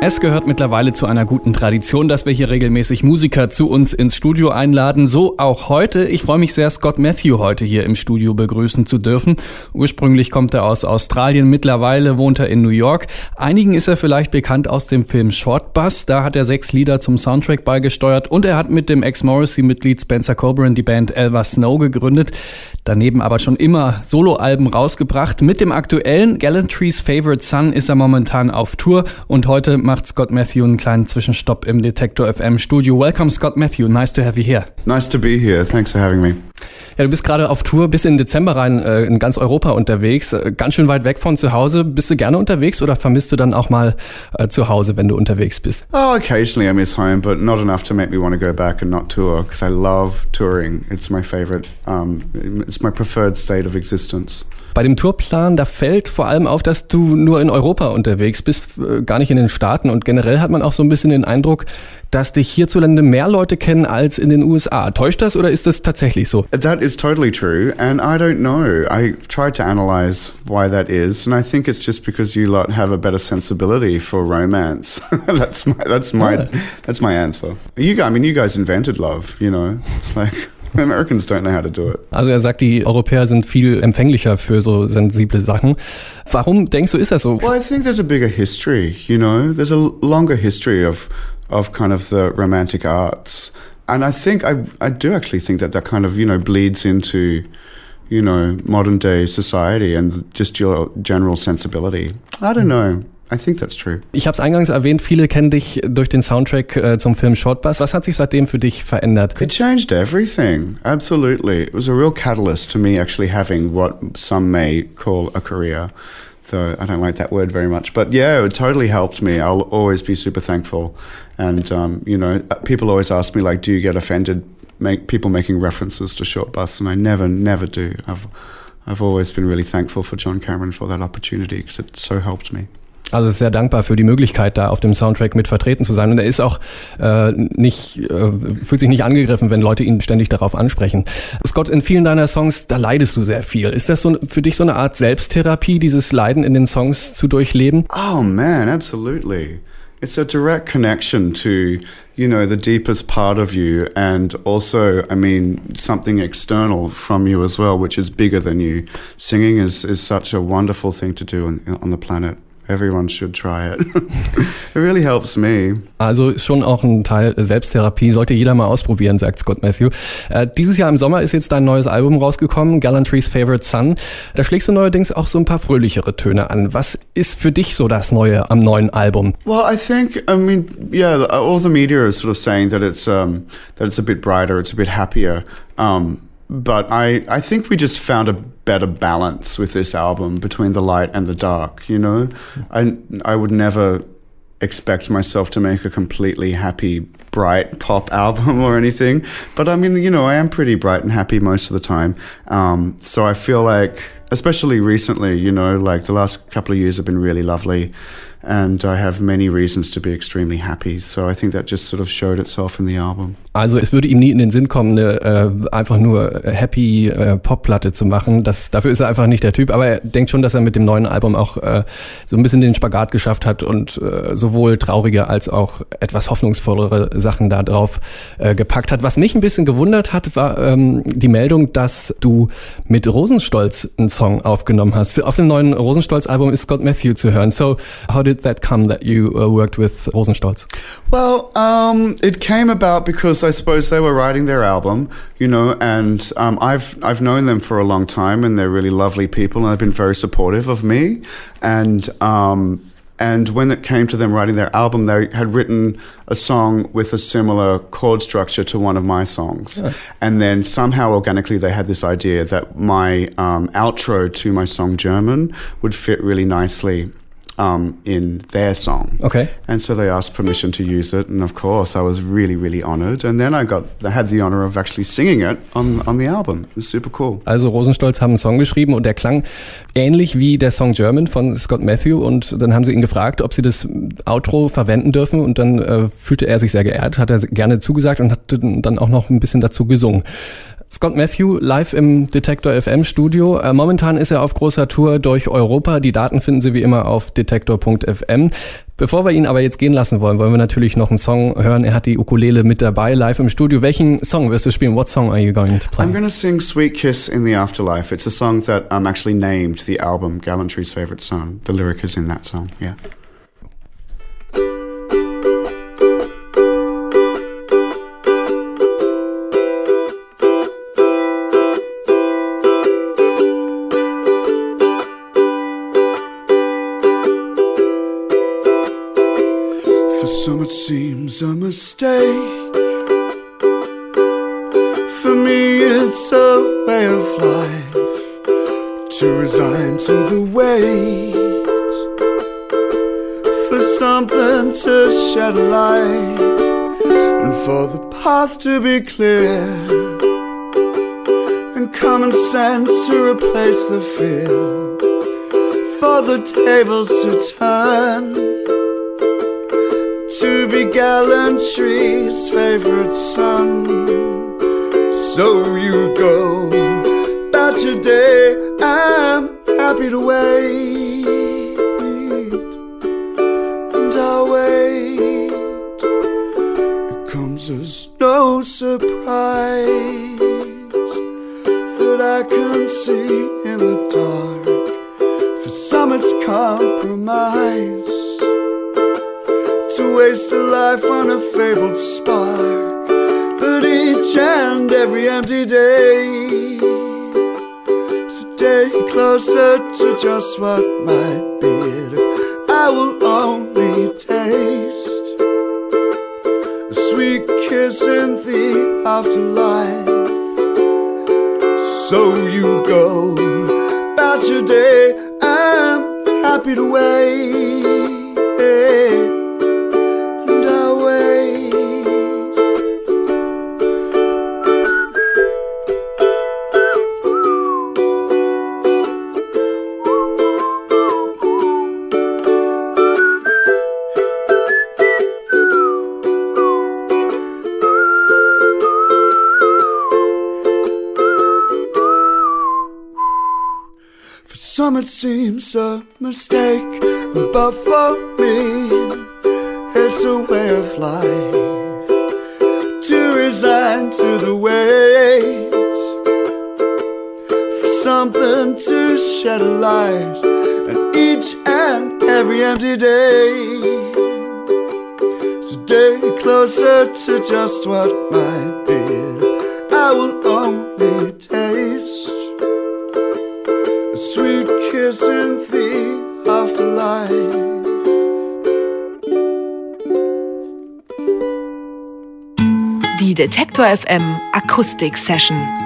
Es gehört mittlerweile zu einer guten Tradition, dass wir hier regelmäßig Musiker zu uns ins Studio einladen. So auch heute. Ich freue mich sehr, Scott Matthew heute hier im Studio begrüßen zu dürfen. Ursprünglich kommt er aus Australien, mittlerweile wohnt er in New York. Einigen ist er vielleicht bekannt aus dem Film Short Bus. Da hat er sechs Lieder zum Soundtrack beigesteuert und er hat mit dem Ex-Morrissey-Mitglied Spencer Coburn die Band Elva Snow gegründet. Daneben aber schon immer Soloalben rausgebracht. Mit dem aktuellen Gallantry's Favorite Son ist er momentan auf Tour und heute macht Scott Matthew einen kleinen Zwischenstopp im Detektor FM Studio. Welcome Scott Matthew, nice to have you here. Nice to be here, thanks for having me. Ja, du bist gerade auf Tour bis in Dezember rein äh, in ganz Europa unterwegs, äh, ganz schön weit weg von zu Hause. Bist du gerne unterwegs oder vermisst du dann auch mal äh, zu Hause, wenn du unterwegs bist? Oh, occasionally I miss home, but not enough to make me want to go back and not tour because I love touring. It's my favorite, um, it's my preferred state of existence. Bei dem Tourplan, da fällt vor allem auf, dass du nur in Europa unterwegs bist, äh, gar nicht in den Staaten. Und generell hat man auch so ein bisschen den Eindruck, dass dich hierzulande mehr Leute kennen als in den USA. Täuscht das oder ist das tatsächlich so? That is totally true, and I don't know. I tried to analyze why that is, and I think it's just because you lot have a better sensibility for romance. that's my that's my oh. that's my answer. You, I mean, you guys invented love. You know, it's like. Americans don't know how to do it. Also er sagt, die Europäer sind viel empfänglicher für so sensible Sachen. Warum denkst du, ist das so? Well, I think there's a bigger history, you know. There's a longer history of of kind of the romantic arts. And I think I I do actually think that that kind of, you know, bleeds into you know, modern day society and just your general sensibility. I don't know. I think that's true. Ich habe es eingangs erwähnt, viele kennen dich durch den Soundtrack äh, zum Film Shortbus. Was hat sich seitdem für dich verändert? It changed everything. Absolutely. It was a real catalyst to me actually having what some may call a career. So I don't like that word very much. But yeah, it totally helped me. I'll always be super thankful. And, um, you know, people always ask me, like, do you get offended make people making references to Short Bus? And I never, never do. I've, I've always been really thankful for John Cameron for that opportunity because it so helped me. Also ist sehr dankbar für die Möglichkeit, da auf dem Soundtrack mit vertreten zu sein. Und er ist auch äh, nicht, äh, fühlt sich nicht angegriffen, wenn Leute ihn ständig darauf ansprechen. Scott, in vielen deiner Songs, da leidest du sehr viel. Ist das so für dich so eine Art Selbsttherapie, dieses Leiden in den Songs zu durchleben? Oh man, absolutely. It's a direct connection to, you know, the deepest part of you and also, I mean, something external from you as well, which is bigger than you. Singing is, is such a wonderful thing to do on, on the planet. Everyone should try it. it really helps me. Also schon auch ein Teil Selbsttherapie, sollte jeder mal ausprobieren, sagt Scott Matthew. Äh, dieses Jahr im Sommer ist jetzt dein neues Album rausgekommen, Gallantry's Favorite Son. Da schlägst du neuerdings auch so ein paar fröhlichere Töne an. Was ist für dich so das Neue am neuen Album? Well, I think, I mean, yeah, all the media is sort of saying that it's um, that it's a bit brighter, it's a bit happier. Um, but I, I think we just found a better balance with this album between the light and the dark. You know, I I would never expect myself to make a completely happy, bright pop album or anything. But I mean, you know, I am pretty bright and happy most of the time. Um, so I feel like, especially recently, you know, like the last couple of years have been really lovely and I have many reasons to be extremely happy. So I think that just sort of showed itself in the album. Also es würde ihm nie in den Sinn kommen, eine äh, einfach nur happy äh, Popplatte zu machen. Das, dafür ist er einfach nicht der Typ. Aber er denkt schon, dass er mit dem neuen Album auch äh, so ein bisschen den Spagat geschafft hat und äh, sowohl traurige als auch etwas hoffnungsvollere Sachen da drauf äh, gepackt hat. Was mich ein bisschen gewundert hat, war ähm, die Meldung, dass du mit Rosenstolz einen Song aufgenommen hast. Auf dem neuen Rosenstolz-Album ist Scott Matthew zu hören. So, how did that come that you uh, worked with Rosenstolz? Well, um, it came about because I suppose they were writing their album, you know, and um, I've I've known them for a long time, and they're really lovely people, and they've been very supportive of me, and. Um, and when it came to them writing their album, they had written a song with a similar chord structure to one of my songs. Yeah. And then somehow organically they had this idea that my um, outro to my song German would fit really nicely um, in their song. Okay. And so they asked permission to use it, and of course I was really, really honored. And then I got, I had the honor of actually singing it on, on the album. It was super cool. Also Rosenstolz haben einen Song geschrieben und der klang ähnlich wie der Song German von Scott Matthew. Und dann haben sie ihn gefragt, ob sie das Outro verwenden dürfen. Und dann äh, fühlte er sich sehr geehrt, hat er gerne zugesagt und hat dann auch noch ein bisschen dazu gesungen. Scott Matthew live im Detektor FM Studio. Äh, momentan ist er auf großer Tour durch Europa. Die Daten finden Sie wie immer auf detektor.fm. Bevor wir ihn aber jetzt gehen lassen wollen, wollen wir natürlich noch einen Song hören. Er hat die Ukulele mit dabei, live im Studio. Welchen Song wirst du spielen? What song are you going to play? I'm going to sing Sweet Kiss in the Afterlife. It's a song that um, actually named the album Gallantry's favorite song. The lyric is in that song, yeah. Some it seems a mistake. For me, it's a way of life to resign to the wait for something to shed light and for the path to be clear and common sense to replace the fear for the tables to turn to be gallantry's favorite son. So you go about your day, I'm happy to wait. And I'll wait. It comes as no surprise that I can see in the dark. For some, it's compromise waste a life on a fabled spark. But each and every empty day is a day closer to just what might be. I will only taste a sweet kiss in the afterlife. So you go about your day. I'm happy to wait. It seems a mistake, but for me, it's a way of life to resign to the wait for something to shed a light, and each and every empty day is a day closer to just what might be. I will only kiss in the afterlife. Die Detektor FM Akustik Session.